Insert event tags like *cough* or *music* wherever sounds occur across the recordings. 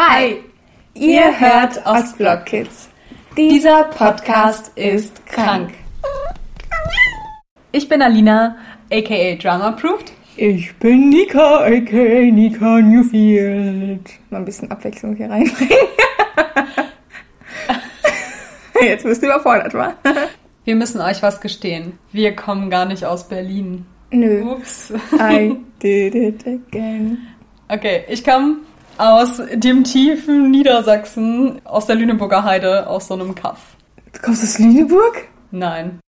Hi, ihr hört Ostblock Kids. Dieser Podcast ist krank. Ich bin Alina, aka Drama Approved. Ich bin Nika, aka Nika Newfield. Mal ein bisschen Abwechslung hier reinbringen. *laughs* Jetzt bist du überfordert, wa? Wir müssen euch was gestehen. Wir kommen gar nicht aus Berlin. Nö. Ups. I *laughs* did it again. Okay, ich komme aus dem tiefen Niedersachsen, aus der Lüneburger Heide, aus so einem Kaff. Du kommst aus Lüneburg? Nein.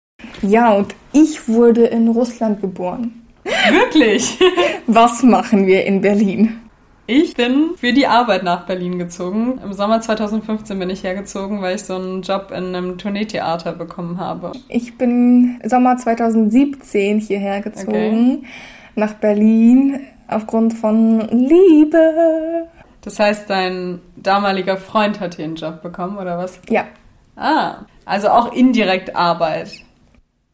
Ja, und ich wurde in Russland geboren. Wirklich? *laughs* Was machen wir in Berlin? Ich bin für die Arbeit nach Berlin gezogen. Im Sommer 2015 bin ich hergezogen, weil ich so einen Job in einem Tourneetheater bekommen habe. Ich bin Sommer 2017 hierher gezogen, nach Berlin, aufgrund von Liebe. Das heißt, dein damaliger Freund hat hier einen Job bekommen, oder was? Ja. Ah, also auch indirekt Arbeit. *laughs*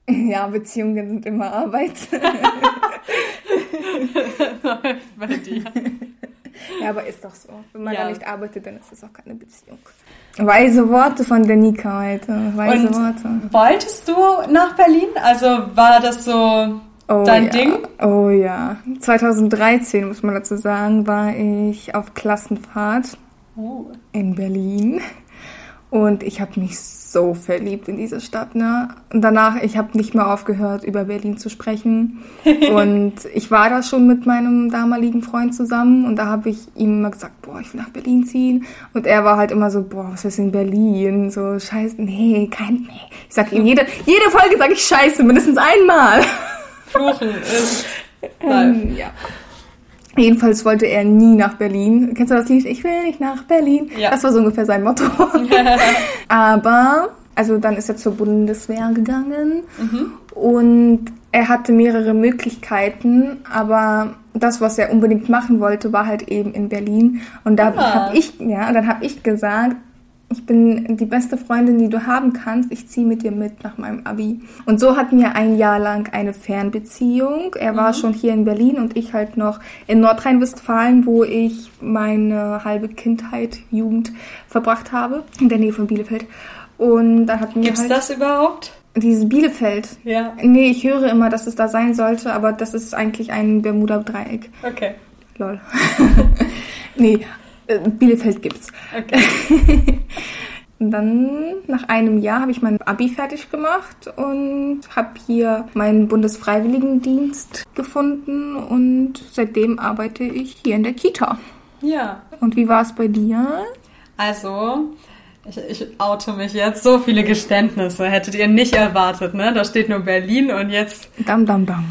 Ja, Beziehungen sind immer Arbeit. *laughs* Bei dir. *laughs* ja, aber ist doch so. Wenn man Ja. da nicht arbeitet, dann ist das auch keine Beziehung. Weise Worte von der Nika heute. Weise Und Worte. wolltest du nach Berlin? Also war das so Oh, dein ja. Ding? Oh ja. 2013, muss man dazu sagen, war ich auf Klassenfahrt Uh. in Berlin. Und ich habe mich so verliebt in diese Stadt. Ne? Und danach, ich habe nicht mehr aufgehört, über Berlin zu sprechen. *laughs* und ich war da schon mit meinem damaligen Freund zusammen. Und da habe ich ihm immer gesagt, boah, ich will nach Berlin ziehen. Und er war halt immer so, boah, was ist in Berlin? So, scheiße, nee, kein, nee. Ich sag ihm, *laughs* jede, jede Folge sage ich scheiße, mindestens einmal. Fluchen ist. Ähm, ja. Jedenfalls wollte er nie nach Berlin. Kennst du das Lied? Ich will nicht nach Berlin. Ja. Das war so ungefähr sein Motto. *laughs* Aber, also dann ist er zur Bundeswehr gegangen und er hatte mehrere Möglichkeiten, aber das, was er unbedingt machen wollte, war halt eben in Berlin. Und da Ah. habe ich, ja, dann habe ich gesagt, ich bin die beste Freundin, die du haben kannst. Ich ziehe mit dir mit nach meinem Abi. Und so hatten wir ein Jahr lang eine Fernbeziehung. Er war schon hier in Berlin und ich halt noch in Nordrhein-Westfalen, wo ich meine halbe Kindheit, Jugend verbracht habe, in der Nähe von Bielefeld. Und dann hatten wir Gibt's halt das überhaupt? dieses Bielefeld. Ja. Nee, ich höre immer, dass es da sein sollte, aber das ist eigentlich ein Bermuda-Dreieck. Okay. Lol. *laughs* nee, Bielefeld gibt's. Okay. *laughs* Und dann, nach einem Jahr, habe ich mein Abi fertig gemacht und habe hier meinen Bundesfreiwilligendienst gefunden und seitdem arbeite ich hier in der Kita. Ja. Und wie war es bei dir? Also, ich, ich oute mich jetzt. So viele Geständnisse hättet ihr nicht erwartet, ne? Da steht nur Berlin und jetzt. Dam, dam, dam.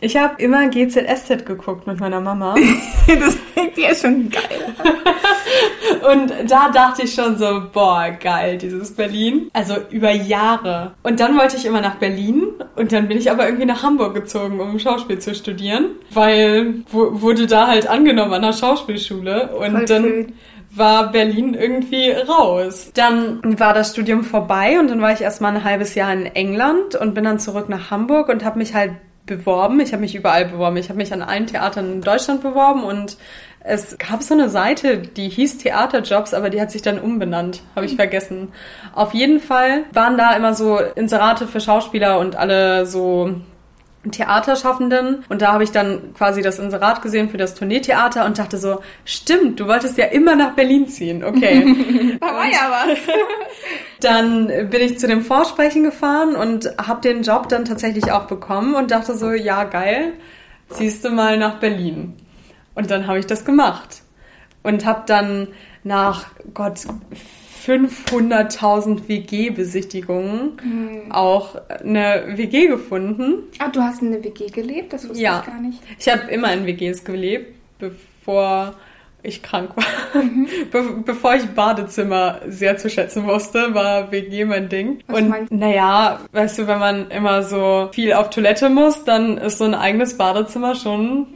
Ich habe immer GZSZ geguckt mit meiner Mama. *laughs* das klingt ja schon geil. *laughs* Und da dachte ich schon so, boah, geil, dieses Berlin. Also über Jahre. Und dann wollte ich immer nach Berlin und dann bin ich aber irgendwie nach Hamburg gezogen, um Schauspiel zu studieren, weil wurde da halt angenommen an der Schauspielschule und Voll dann schön. war Berlin irgendwie raus. Dann war das Studium vorbei und dann war ich erstmal ein halbes Jahr in England und bin dann zurück nach Hamburg und habe mich halt beworben. Ich habe mich überall beworben. Ich habe mich an allen Theatern in Deutschland beworben und es gab so eine Seite, die hieß Theaterjobs, aber die hat sich dann umbenannt. Habe ich vergessen. Auf jeden Fall waren da immer so Inserate für Schauspieler und alle so Theaterschaffenden und da habe ich dann quasi das Inserat gesehen für das Tourneetheater und dachte so, stimmt, du wolltest ja immer nach Berlin ziehen, okay. *laughs* Da war ja was. *laughs* Dann bin ich zu dem Vorsprechen gefahren und habe den Job dann tatsächlich auch bekommen und dachte so, ja geil, ziehst du mal nach Berlin. Und dann habe ich das gemacht und habe dann nach Gott 500.000 WG-Besichtigungen auch eine WG gefunden. Ah, du hast in der WG gelebt? Das wusste Ja. ich gar nicht. Ich habe immer in WGs gelebt, bevor ich krank war. *laughs* Be bevor ich Badezimmer sehr zu schätzen wusste, war WG mein Ding. Was Und meinst du? naja, weißt du, wenn man immer so viel auf Toilette muss, dann ist so ein eigenes Badezimmer schon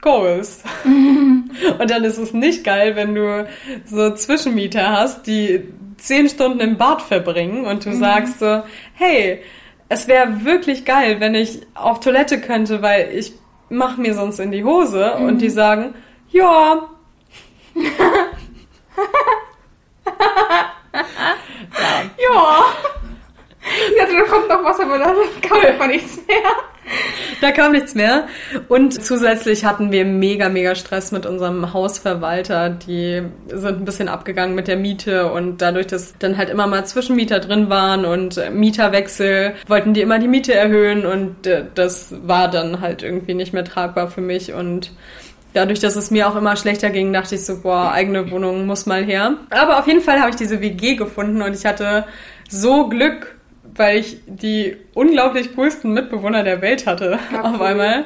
Goals. *laughs* Und dann ist es nicht geil, wenn du so Zwischenmieter hast, die zehn Stunden im Bad verbringen und du sagst so, hey, es wäre wirklich geil, wenn ich auf Toilette könnte, weil ich mache mir sonst in die Hose und die sagen, ja, *laughs* ja. ja. *laughs* Dachte, da kommt noch was, aber da kam einfach nichts mehr. Da kam nichts mehr. Und zusätzlich hatten wir mega, mega Stress mit unserem Hausverwalter. Die sind ein bisschen abgegangen mit der Miete und dadurch, dass dann halt immer mal Zwischenmieter drin waren und Mieterwechsel, wollten die immer die Miete erhöhen und äh, das war dann halt irgendwie nicht mehr tragbar für mich und dadurch, dass es mir auch immer schlechter ging, dachte ich so, boah, eigene Wohnung muss mal her. Aber auf jeden Fall habe ich diese WG gefunden und ich hatte so Glück, weil ich die unglaublich coolsten Mitbewohner der Welt hatte ja, auf einmal.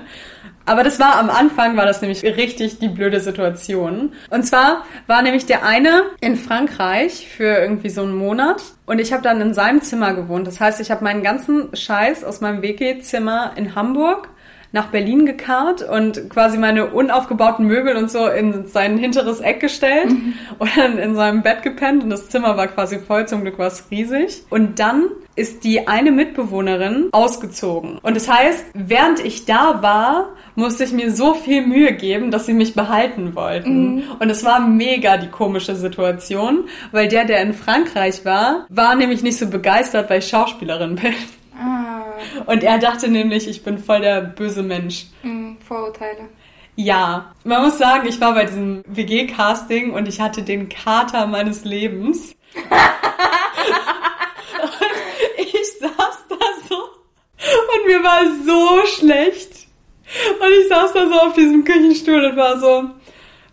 Aber das war am Anfang, war das nämlich richtig die blöde Situation. Und zwar war nämlich der eine in Frankreich für irgendwie so einen Monat und ich habe dann in seinem Zimmer gewohnt. Das heißt, ich habe meinen ganzen Scheiß aus meinem WG-Zimmer in Hamburg nach Berlin gekarrt und quasi meine unaufgebauten Möbel und so in sein hinteres Eck gestellt mhm. und dann in seinem Bett gepennt und das Zimmer war quasi voll, zum Glück war es riesig. Und dann ist die eine Mitbewohnerin ausgezogen. Und das heißt, während ich da war, musste ich mir so viel Mühe geben, dass sie mich behalten wollten. Mhm. Und es war mega die komische Situation, weil der, der in Frankreich war, war nämlich nicht so begeistert, weil ich Schauspielerin *laughs* bin. *laughs* Und er dachte nämlich, ich bin voll der böse Mensch. Mhm, Vorurteile. Ja, man muss sagen, ich war bei diesem WG-Casting und ich hatte den Kater meines Lebens. *laughs* und ich saß da so und mir war so schlecht. Und ich saß da so auf diesem Küchenstuhl und war so,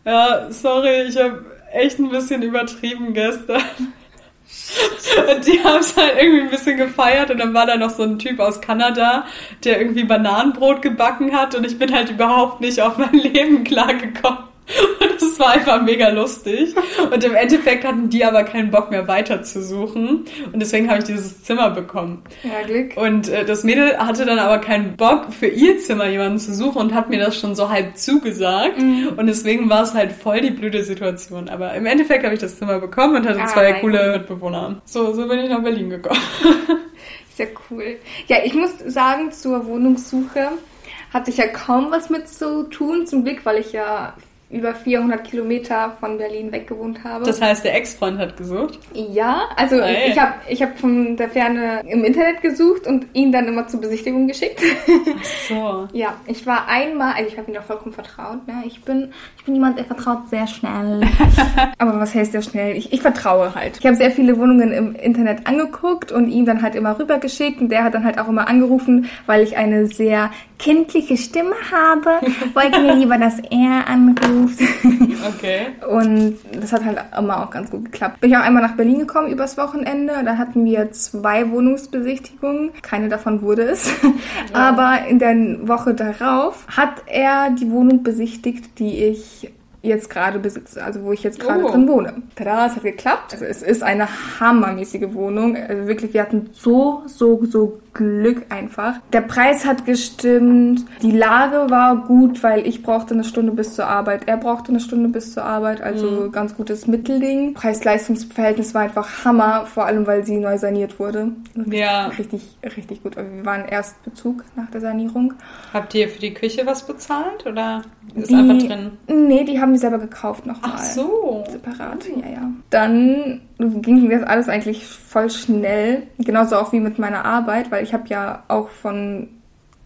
ja, sorry, ich habe echt ein bisschen übertrieben gestern. Und die haben es halt irgendwie ein bisschen gefeiert und dann war da noch so ein Typ aus Kanada, der irgendwie Bananenbrot gebacken hat und ich bin halt überhaupt nicht auf mein Leben klargekommen. Und das war einfach mega lustig. Und im Endeffekt hatten die aber keinen Bock mehr weiter zu suchen. Und deswegen habe ich dieses Zimmer bekommen. Ja, Glück. Und äh, das Mädel hatte dann aber keinen Bock, für ihr Zimmer jemanden zu suchen und hat mir das schon so halb zugesagt. Mhm. Und deswegen war es halt voll die blöde Situation. Aber im Endeffekt habe ich das Zimmer bekommen und hatte ah, zwei nice. coole Mitbewohner. So, so bin ich nach Berlin gekommen. *laughs* Sehr cool. Ja, ich muss sagen, zur Wohnungssuche hatte ich ja kaum was mit zu tun, zum Glück, weil ich ja über 400 Kilometer von Berlin weg gewohnt habe. Das heißt, der Ex-Freund hat gesucht? Ja, also hey. ich habe ich hab von der Ferne im Internet gesucht und ihn dann immer zur Besichtigung geschickt. Ach so. *laughs* ja, ich war einmal, also ich habe ihm auch vollkommen vertraut. Ne? Ich, bin, ich bin jemand, der vertraut sehr schnell. *laughs* Aber was heißt sehr schnell? Ich, ich vertraue halt. Ich habe sehr viele Wohnungen im Internet angeguckt und ihm dann halt immer rübergeschickt und der hat dann halt auch immer angerufen, weil ich eine sehr kindliche Stimme habe, wollte mir lieber, dass er anruft. Okay. Und das hat halt immer auch ganz gut geklappt. Bin ich auch einmal nach Berlin gekommen übers Wochenende. Da hatten wir zwei Wohnungsbesichtigungen. Keine davon wurde es. Ja. Aber in der Woche darauf hat er die Wohnung besichtigt, die ich jetzt gerade besitze, also wo ich jetzt gerade oh. drin wohne. Tada, es hat geklappt. Also es ist eine hammermäßige Wohnung. Also wirklich, wir hatten so, so, so Glück einfach. Der Preis hat gestimmt, die Lage war gut, weil ich brauchte eine Stunde bis zur Arbeit, er brauchte eine Stunde bis zur Arbeit, also mhm. ganz gutes Mittelding. Preis-Leistungs-Verhältnis war einfach Hammer, vor allem weil sie neu saniert wurde. Ja. Richtig, richtig gut. Wir waren erst Bezug nach der Sanierung. Habt ihr für die Küche was bezahlt oder ist die, einfach drin? Nee, die haben die selber gekauft nochmal. Ach so. Separat, ja, ja. Dann ging das alles eigentlich voll schnell. Genauso auch wie mit meiner Arbeit, weil ich habe ja auch von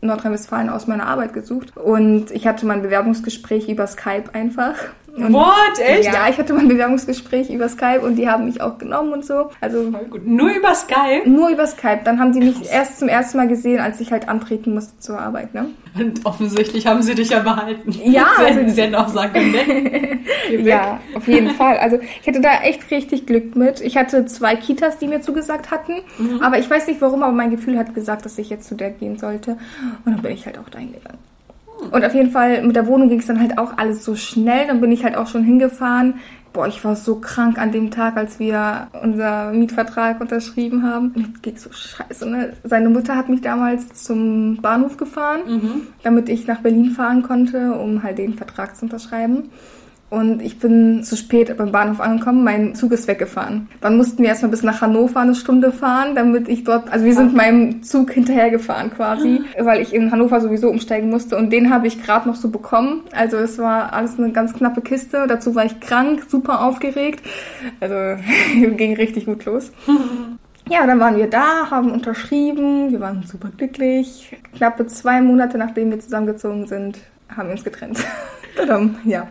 Nordrhein-Westfalen aus meine Arbeit gesucht. Und ich hatte mein Bewerbungsgespräch über Skype einfach. Und What? Echt? Ja, ich hatte mein Bewerbungsgespräch über Skype und die haben mich auch genommen und so. Also Nur über Skype? Nur über Skype. Dann haben die mich erst zum ersten Mal gesehen, als ich halt antreten musste zur Arbeit, ne? Und offensichtlich haben sie dich ja behalten. Ja. *laughs* Hätten, sie hätten auch sagen ne? *laughs* ja, auf jeden Fall. Also ich hatte da echt richtig Glück mit. Ich hatte zwei Kitas, die mir zugesagt hatten. Mhm. Aber ich weiß nicht warum, aber mein Gefühl hat gesagt, dass ich jetzt zu der gehen sollte. Und dann bin ich halt auch dahin gegangen. Und auf jeden Fall mit der Wohnung ging es dann halt auch alles so schnell. Dann bin ich halt auch schon hingefahren. Boah, ich war so krank an dem Tag, als wir unser Mietvertrag unterschrieben haben. Mir ging so scheiße. Ne? Seine Mutter hat mich damals zum Bahnhof gefahren, mhm. damit ich nach Berlin fahren konnte, um halt den Vertrag zu unterschreiben. Und ich bin zu spät beim Bahnhof angekommen. Mein Zug ist weggefahren. Dann mussten wir erstmal bis nach Hannover eine Stunde fahren, damit ich dort, also wir sind meinem Zug hinterhergefahren quasi, weil ich in Hannover sowieso umsteigen musste und den habe ich gerade noch so bekommen. Also es war alles eine ganz knappe Kiste. Dazu war ich krank, super aufgeregt. Also *laughs* ging richtig gut los. *laughs* Ja, dann waren wir da, haben unterschrieben, wir waren super glücklich. Knappe zwei Monate nachdem wir zusammengezogen sind, haben wir uns getrennt. *laughs* ja.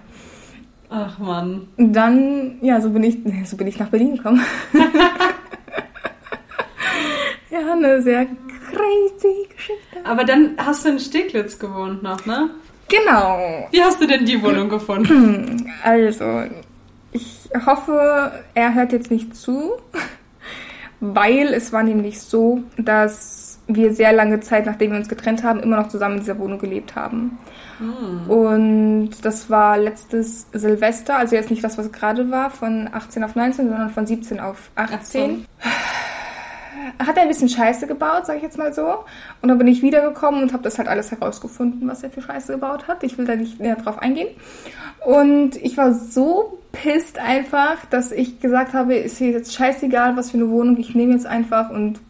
Ach man. Und dann, ja, so bin ich, *laughs* so bin ich nach Berlin gekommen. *laughs* ja, eine sehr crazy Geschichte. Aber dann hast du in Steglitz gewohnt noch, ne? Genau. Wie hast du denn die Wohnung gefunden? Also, ich hoffe, er hört jetzt nicht zu *laughs* weil es war nämlich so, dass wir sehr lange Zeit, nachdem wir uns getrennt haben, immer noch zusammen in dieser Wohnung gelebt haben. Mhm. Und das war letztes Silvester, also jetzt nicht das, was gerade war, von 18 auf 19, sondern von 17 auf 18. Hat er ein bisschen Scheiße gebaut, sag ich jetzt mal so. Und dann bin ich wiedergekommen und habe das halt alles herausgefunden, was er für Scheiße gebaut hat. Ich will da nicht näher drauf eingehen. Und ich war so pisst einfach, dass ich gesagt habe, ist hier jetzt scheißegal, was für eine Wohnung, ich nehme jetzt einfach und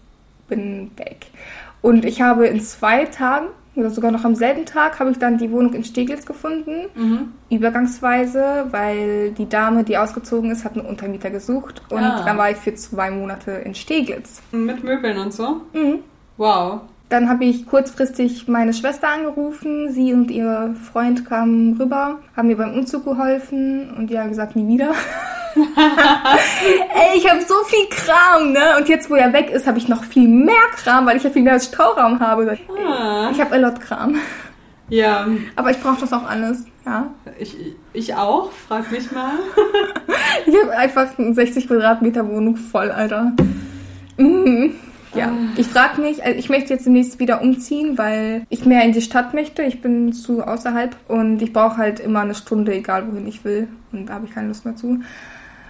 bin weg. Und ich habe in zwei Tagen oder sogar noch am selben Tag habe ich dann die Wohnung in Steglitz gefunden, mhm. übergangsweise, weil die Dame, die ausgezogen ist, hat einen Untermieter gesucht und ah. dann war ich für zwei Monate in Steglitz. Mit Möbeln und so? Mhm. Wow. Dann habe ich kurzfristig meine Schwester angerufen. Sie und ihr Freund kamen rüber, haben mir beim Umzug geholfen und die haben gesagt, nie wieder. *laughs* Ey, ich habe so viel Kram, ne? Und jetzt, wo er weg ist, habe ich noch viel mehr Kram, weil ich ja viel mehr Stauraum habe. Ah. Ich habe ein Lot Kram. Ja. Aber ich brauche das auch alles, ja. Ich, ich auch, frag mich mal. *laughs* ich habe einfach eine 60 Quadratmeter Wohnung voll, Alter. Mhm. Ja, ich frage mich, also ich möchte jetzt demnächst wieder umziehen, weil ich mehr in die Stadt möchte. Ich bin zu außerhalb und ich brauche halt immer eine Stunde, egal wohin ich will. Und da habe ich keine Lust mehr zu.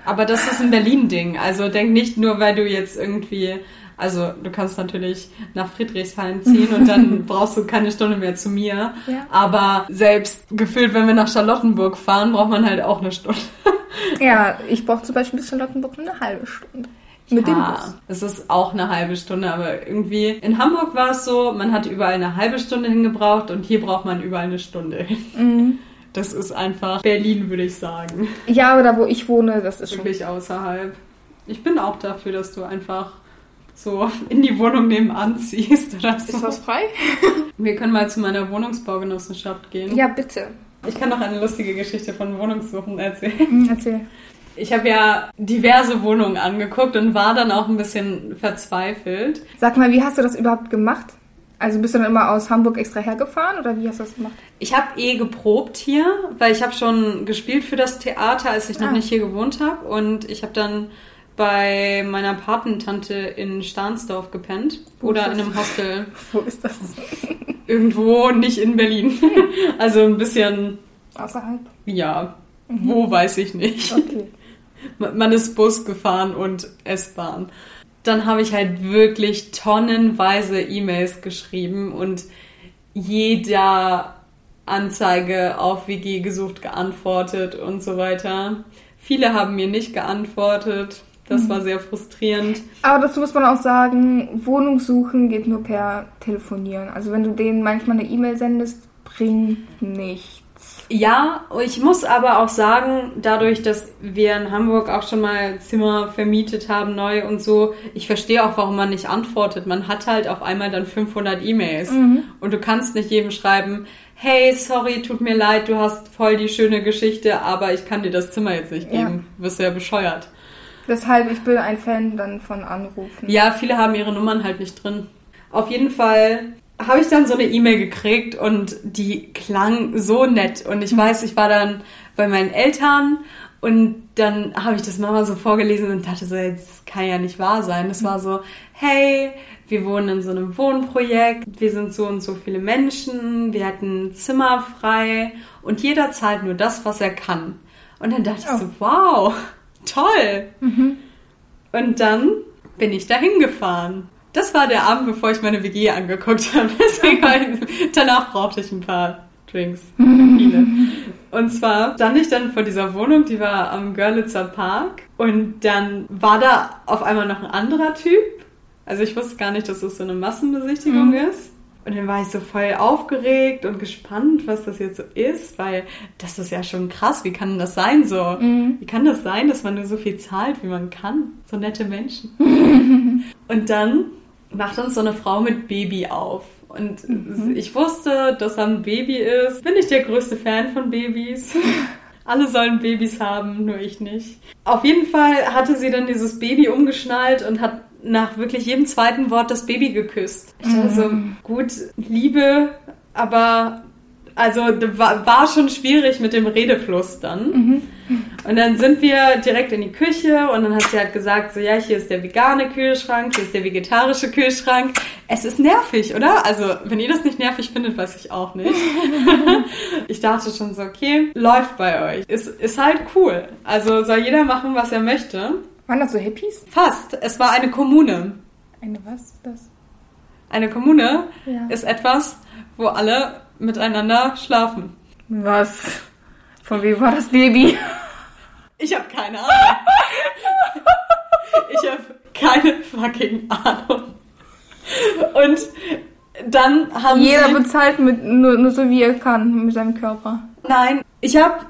Aber das ist ein Berlin-Ding. Also denk nicht nur, weil du jetzt irgendwie, also du kannst natürlich nach Friedrichshain ziehen und dann *laughs* brauchst du keine Stunde mehr zu mir. Ja. Aber selbst gefühlt, wenn wir nach Charlottenburg fahren, braucht man halt auch eine Stunde. ja, ich brauche zum Beispiel bis Charlottenburg nur eine halbe Stunde. Mit ja, dem Bus. Es ist auch eine halbe Stunde, aber irgendwie in Hamburg war es so, man hat überall eine halbe Stunde hingebraucht und hier braucht man überall eine Stunde hin. Mhm. Das ist einfach Berlin, würde ich sagen. Ja, da, wo ich wohne, das ist wirklich schon... außerhalb. Ich bin auch dafür, dass du einfach so in die Wohnung nebenan ziehst oder so. Ist was frei? *laughs* Wir können mal zu meiner Wohnungsbaugenossenschaft gehen. Ja, bitte. Ich kann noch eine lustige Geschichte von Wohnungssuchen erzählen. Mhm, erzähl. Ich habe ja diverse Wohnungen angeguckt und war dann auch ein bisschen verzweifelt. Sag mal, wie hast du das überhaupt gemacht? Also bist du dann immer aus Hamburg extra hergefahren oder wie hast du das gemacht? Ich habe eh geprobt hier, weil ich habe schon gespielt für das Theater, als ich noch ah. nicht hier gewohnt habe. Und ich habe dann bei meiner Patentante in Stahnsdorf gepennt. Wo oder in einem Hostel. *laughs* Wo ist das? *laughs* Irgendwo nicht in Berlin. *laughs* also ein bisschen. Außerhalb? Ja. Mhm. Wo weiß ich nicht. Okay. *laughs* Man ist Bus gefahren und S-Bahn. Dann habe ich halt wirklich tonnenweise E-Mails geschrieben und jeder Anzeige auf WG gesucht geantwortet und so weiter. Viele haben mir nicht geantwortet. Das mhm. war sehr frustrierend. Aber dazu muss man auch sagen, Wohnung suchen geht nur per Telefonieren. Also wenn du denen manchmal eine E-Mail sendest, bringt nichts. Ja, ich muss aber auch sagen, dadurch, dass wir in Hamburg auch schon mal Zimmer vermietet haben, neu und so, ich verstehe auch, warum man nicht antwortet. Man hat halt auf einmal dann 500 E-Mails mhm. und du kannst nicht jedem schreiben, hey, sorry, tut mir leid, du hast voll die schöne Geschichte, aber ich kann dir das Zimmer jetzt nicht geben. Ja. Wirst ja bescheuert. Deshalb, ich bin ein Fan dann von Anrufen. Ja, viele haben ihre Nummern halt nicht drin. Auf jeden Fall habe ich dann so eine E-Mail gekriegt und die klang so nett. Und ich weiß, ich war dann bei meinen Eltern und dann habe ich das Mama so vorgelesen und dachte so, jetzt kann ja nicht wahr sein. Das war so, hey, wir wohnen in so einem Wohnprojekt, wir sind so und so viele Menschen, wir hatten Zimmer frei und jeder zahlt nur das, was er kann. Und dann dachte oh. ich so, wow, *laughs* toll. Mhm. Und dann bin ich dahin gefahren. Das war der Abend, bevor ich meine WG angeguckt habe. *laughs* Danach brauchte ich ein paar Drinks. Viele. Und zwar stand ich dann vor dieser Wohnung, die war am Görlitzer Park. Und dann war da auf einmal noch ein anderer Typ. Also ich wusste gar nicht, dass das so eine Massenbesichtigung mhm. ist. Und dann war ich so voll aufgeregt und gespannt, was das jetzt so ist, weil das ist ja schon krass. Wie kann das sein so? Mhm. Wie kann das sein, dass man nur so viel zahlt, wie man kann? So nette Menschen. *laughs* und dann macht uns so eine Frau mit Baby auf. Und mhm. ich wusste, dass er ein Baby ist. Bin ich der größte Fan von Babys. *laughs* Alle sollen Babys haben, nur ich nicht. Auf jeden Fall hatte sie dann dieses Baby umgeschnallt und hat nach wirklich jedem zweiten Wort das Baby geküsst. Ich dachte so, mhm. gut, Liebe, aber also war, war schon schwierig mit dem Redefluss dann. Mhm. Und dann sind wir direkt in die Küche und dann hat sie halt gesagt, so ja, hier ist der vegane Kühlschrank, hier ist der vegetarische Kühlschrank. Es ist nervig, oder? Also, wenn ihr das nicht nervig findet, weiß ich auch nicht. *laughs* ich dachte schon so, okay, läuft bei euch. Ist, ist halt cool. Also soll jeder machen, was er möchte. Waren das so Hippies? Fast. Es war eine Kommune. Eine was? Das? Eine Kommune ja. ist etwas, wo alle miteinander schlafen. Was? Von wem war das Baby? Ich habe keine Ahnung. ich habe keine fucking Ahnung. Und dann haben Jeder sie... bezahlt mit, nur, nur so wie er kann mit seinem Körper. Nein, ich habe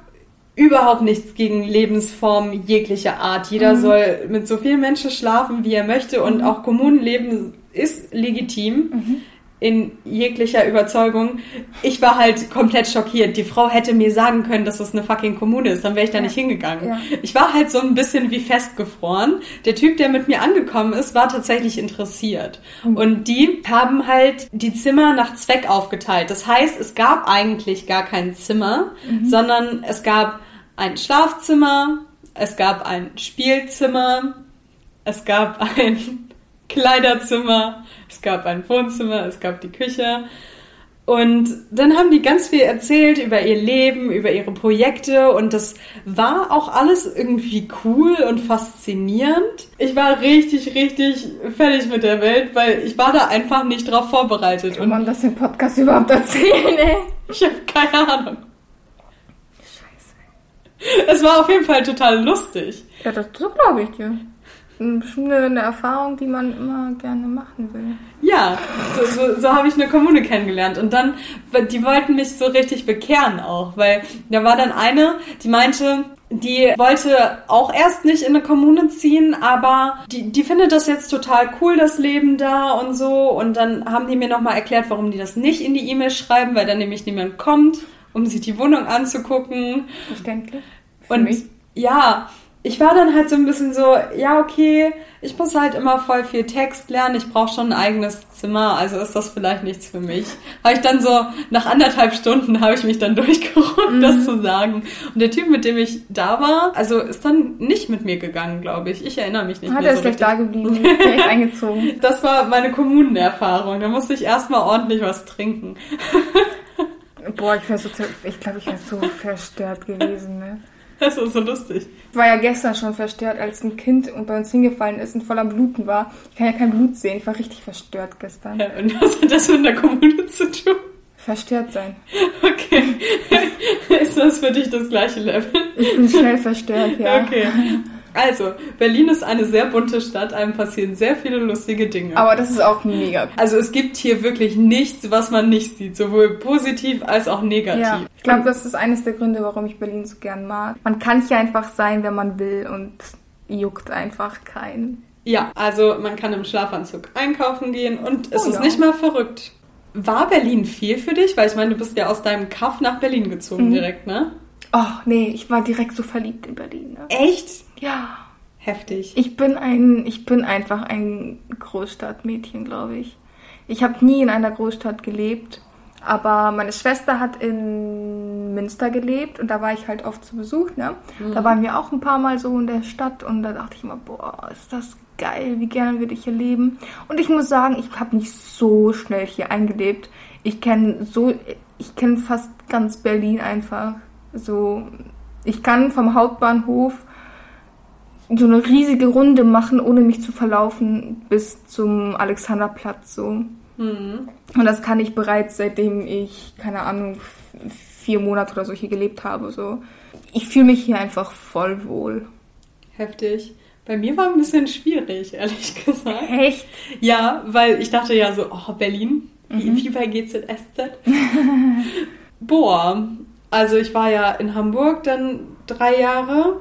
überhaupt nichts gegen Lebensformen jeglicher Art. Jeder mhm. soll mit so vielen Menschen schlafen, wie er möchte und mhm. auch Kommunenleben ist legitim. Mhm in jeglicher Überzeugung. Ich war halt komplett schockiert. Die Frau hätte mir sagen können, dass das eine fucking Kommune ist, dann wäre ich da ja. nicht hingegangen. Ja. Ich war halt so ein bisschen wie festgefroren. Der Typ, der mit mir angekommen ist, war tatsächlich interessiert. Mhm. Und die haben halt die Zimmer nach Zweck aufgeteilt. Das heißt, es gab eigentlich gar kein Zimmer, mhm. sondern es gab ein Schlafzimmer, es gab ein Spielzimmer, es gab ein Kleiderzimmer, es gab ein Wohnzimmer, es gab die Küche. Und dann haben die ganz viel erzählt über ihr Leben, über ihre Projekte und das war auch alles irgendwie cool und faszinierend. Ich war richtig, richtig fertig mit der Welt, weil ich war da einfach nicht drauf vorbereitet. Kann man das im Podcast überhaupt erzählen, ey? Ich habe keine Ahnung. Scheiße. Es war auf jeden Fall total lustig. Ja, das, das glaube ich dir bestimmt eine Erfahrung, die man immer gerne machen will. Ja, so, so, so habe ich eine Kommune kennengelernt. Und dann, die wollten mich so richtig bekehren auch, weil da war dann eine, die meinte, die wollte auch erst nicht in eine Kommune ziehen, aber die, die findet das jetzt total cool, das Leben da und so. Und dann haben die mir nochmal erklärt, warum die das nicht in die E-Mail schreiben, weil dann nämlich niemand kommt, um sich die Wohnung anzugucken. Verständlich. Für und mich. ja, ich war dann halt so ein bisschen so, ja, okay, ich muss halt immer voll viel Text lernen, ich brauche schon ein eigenes Zimmer, also ist das vielleicht nichts für mich. Habe ich dann so, nach anderthalb Stunden habe ich mich dann *laughs* durchgerungen, mhm. das zu sagen. Und der Typ, mit dem ich da war, also ist dann nicht mit mir gegangen, glaube ich. Ich erinnere mich nicht Hat mehr er so *laughs* ist da geblieben, direkt eingezogen. Das war meine Kommunenerfahrung, da musste ich erstmal ordentlich was trinken. *laughs* Boah, ich, so, ich glaube, ich wäre so verstört gewesen, ne? *laughs* Das ist so lustig. Ich war ja gestern schon verstört, als ein Kind bei uns hingefallen ist und voller Bluten war. Ich kann ja kein Blut sehen. Ich war richtig verstört gestern. Ja, und was hat das mit der Kommune *laughs* zu tun? Verstört sein. Okay. *laughs* ist das für dich das gleiche Level? Ich bin schnell verstört, ja. Okay. Also, Berlin ist eine sehr bunte Stadt, einem passieren sehr viele lustige Dinge. Aber das ist auch mega. Also es gibt hier wirklich nichts, was man nicht sieht, sowohl positiv als auch negativ. Ja, ich glaube, das ist eines der Gründe, warum ich Berlin so gern mag. Man kann hier einfach sein, wenn man will und juckt einfach keinen. Ja, also man kann im Schlafanzug einkaufen gehen und es oh, ist ja. nicht mal verrückt. War Berlin viel für dich? Weil ich meine, du bist ja aus deinem Kaff nach Berlin gezogen mhm. direkt, ne? Oh, nee, ich war direkt so verliebt in Berlin. Ne? Echt? Ja. Heftig. Ich bin ein, ich bin einfach ein Großstadtmädchen, glaube ich. Ich habe nie in einer Großstadt gelebt, aber meine Schwester hat in Münster gelebt und da war ich halt oft zu Besuch, ne? Mhm. Da waren wir auch ein paar Mal so in der Stadt und da dachte ich immer, boah, ist das geil, wie gerne würde ich hier leben. Und ich muss sagen, ich habe nicht so schnell hier eingelebt. Ich kenne so, ich kenne fast ganz Berlin einfach. So, ich kann vom Hauptbahnhof so eine riesige Runde machen, ohne mich zu verlaufen, bis zum Alexanderplatz so. Mhm. Und das kann ich bereits seitdem ich, keine Ahnung, vier Monate oder so hier gelebt habe. So. Ich fühle mich hier einfach voll wohl. Heftig. Bei mir war ein bisschen schwierig, ehrlich gesagt. Echt? Ja, weil ich dachte ja so, oh, Berlin, mhm. wie bei GZSZ. *laughs* Boah, also ich war ja in Hamburg dann drei Jahre.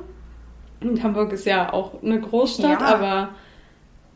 Und Hamburg ist ja auch eine Großstadt, ja. aber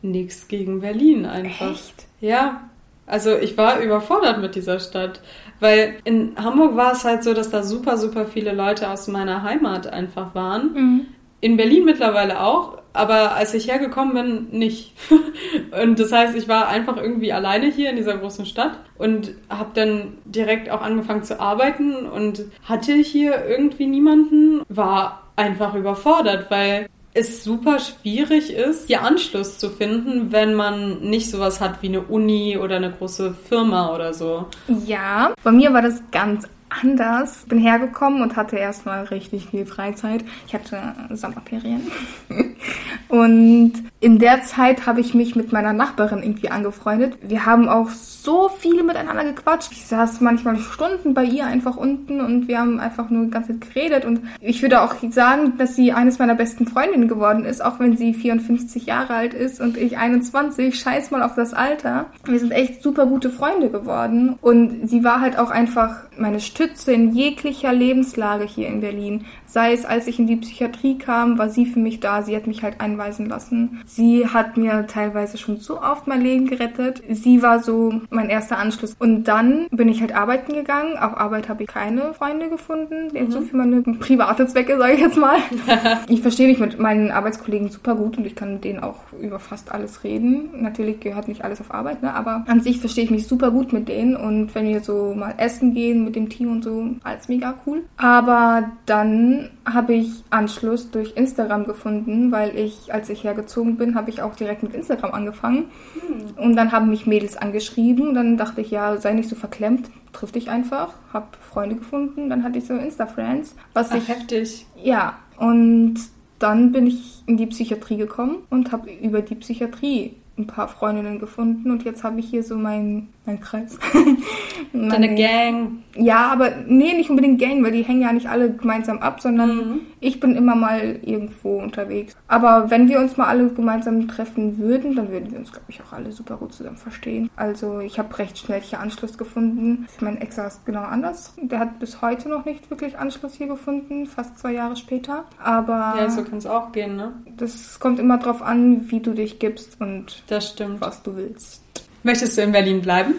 nichts gegen Berlin einfach. Echt? Ja. Also ich war überfordert mit dieser Stadt, weil in Hamburg war es halt so, dass da super, super viele Leute aus meiner Heimat einfach waren. Mhm. In Berlin mittlerweile auch, aber als ich hergekommen bin, nicht. *laughs* und das heißt, ich war einfach irgendwie alleine hier in dieser großen Stadt und habe dann direkt auch angefangen zu arbeiten und hatte hier irgendwie niemanden, war einfach überfordert, weil es super schwierig ist, hier Anschluss zu finden, wenn man nicht sowas hat wie eine Uni oder eine große Firma oder so. Ja, bei mir war das ganz anders. Bin hergekommen und hatte erstmal richtig viel Freizeit. Ich hatte Sommerferien. *laughs* und in der Zeit habe ich mich mit meiner Nachbarin irgendwie angefreundet. Wir haben auch so viel miteinander gequatscht. Ich saß manchmal Stunden bei ihr einfach unten und wir haben einfach nur die ganze Zeit geredet. Und ich würde auch sagen, dass sie eines meiner besten Freundinnen geworden ist, auch wenn sie 54 Jahre alt ist und ich 21. Scheiß mal auf das Alter. Wir sind echt super gute Freunde geworden. Und sie war halt auch einfach meine Stütze in jeglicher Lebenslage hier in Berlin. Sei es, als ich in die Psychiatrie kam, war sie für mich da. Sie hat mich halt einweisen lassen. Sie hat mir teilweise schon so oft mein Leben gerettet. Sie war so mein erster Anschluss. Und dann bin ich halt arbeiten gegangen. Auf Arbeit habe ich keine Freunde gefunden. Mhm. So für meine private Zwecke, sage ich jetzt mal. *laughs* ich verstehe mich mit meinen Arbeitskollegen super gut und ich kann mit denen auch über fast alles reden. Natürlich gehört nicht alles auf Arbeit, ne? aber an sich verstehe ich mich super gut mit denen. Und wenn wir so mal essen gehen mit dem Team und so, alles mega cool. Aber dann habe ich Anschluss durch Instagram gefunden, weil ich, als ich hergezogen bin, habe ich auch direkt mit Instagram angefangen. Hm. Und dann haben mich Mädels angeschrieben. Dann dachte ich, ja, sei nicht so verklemmt, triff dich einfach. Hab Freunde gefunden. Dann hatte ich so Insta-Friends. Was Ach, ich, heftig. Ja, und dann bin ich in die Psychiatrie gekommen und habe über die Psychiatrie ein paar Freundinnen gefunden und jetzt habe ich hier so meinen mein Kreis. *laughs* Deine Gang. Ja, aber nee, nicht unbedingt Gang, weil die hängen ja nicht alle gemeinsam ab, sondern mhm. ich bin immer mal irgendwo unterwegs. Aber wenn wir uns mal alle gemeinsam treffen würden, dann würden wir uns, glaube ich, auch alle super gut zusammen verstehen. Also ich habe recht schnell hier Anschluss gefunden. Mein Ex ist genau anders. Der hat bis heute noch nicht wirklich Anschluss hier gefunden, fast zwei Jahre später. Aber. Ja, so kann es auch gehen, ne? Das kommt immer drauf an, wie du dich gibst und das stimmt. was du willst. Möchtest du in Berlin bleiben?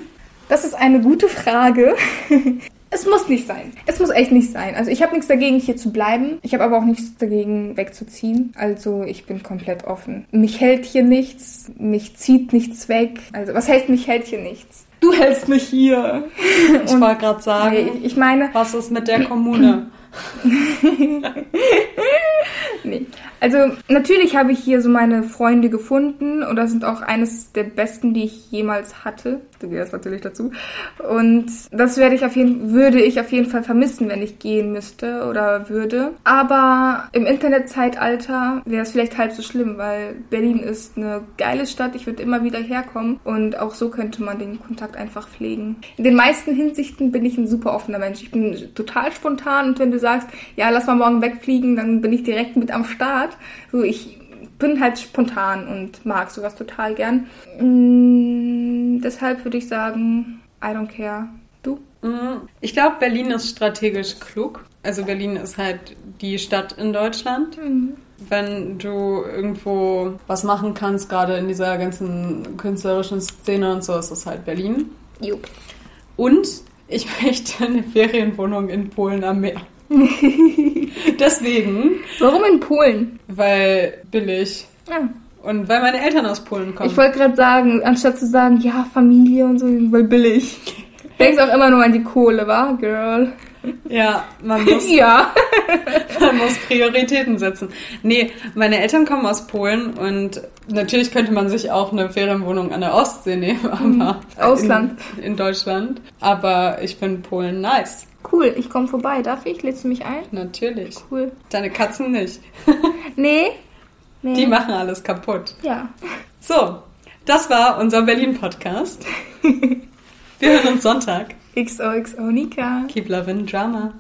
Das ist eine gute Frage. *laughs* Es muss nicht sein. Es muss echt nicht sein. Also ich habe nichts dagegen, hier zu bleiben. Ich habe aber auch nichts dagegen, wegzuziehen. Also ich bin komplett offen. Mich hält hier nichts. Mich zieht nichts weg. Also was heißt, mich hält hier nichts? Du hältst mich hier. *laughs* Ich wollte gerade sagen. Nee, ich meine. Was ist mit der Kommune? *laughs* nee. Also natürlich habe ich hier so meine Freunde gefunden und das sind auch eines der besten, die ich jemals hatte. Du gehörst natürlich dazu. Und das werde ich auf jeden, würde ich auf jeden Fall vermissen, wenn ich gehen müsste oder würde. Aber im Internetzeitalter wäre es vielleicht halb so schlimm, weil Berlin ist eine geile Stadt. Ich würde immer wieder herkommen und auch so könnte man den Kontakt einfach pflegen. In den meisten Hinsichten bin ich ein super offener Mensch. Ich bin total spontan und wenn du sagst, ja, lass mal morgen wegfliegen, dann bin ich direkt mit am Start. So, ich bin halt spontan und mag sowas total gern. Mm, deshalb würde ich sagen, I don't care. Du? Mm, ich glaube, Berlin ist strategisch klug. Also Berlin ist halt die Stadt in Deutschland. Mhm. Wenn du irgendwo was machen kannst, gerade in dieser ganzen künstlerischen Szene und so, ist es halt Berlin. Jupp. Und ich *laughs* möchte eine Ferienwohnung in Polen am Meer. *laughs* *laughs* Deswegen. Warum in Polen? Weil billig. Ja. Und weil meine Eltern aus Polen kommen. Ich wollte gerade sagen, anstatt zu sagen, ja, Familie und so, weil billig. *laughs* Denkst auch immer nur an die Kohle, wa, Girl? Ja, man muss, *laughs* ja. man muss Prioritäten setzen. Nee, meine Eltern kommen aus Polen und natürlich könnte man sich auch eine Ferienwohnung an der Ostsee nehmen, mhm. aber Ausland. In, in Deutschland. Aber ich finde Polen nice. Cool, ich komme vorbei. Darf ich? Lädst du mich ein? Natürlich. Cool. Deine Katzen nicht. *laughs* nee. nee. Die machen alles kaputt. Ja. So, Das war unser Berlin-Podcast. Wir hören uns Sonntag. *laughs* XOXO Nika. Keep loving Drama.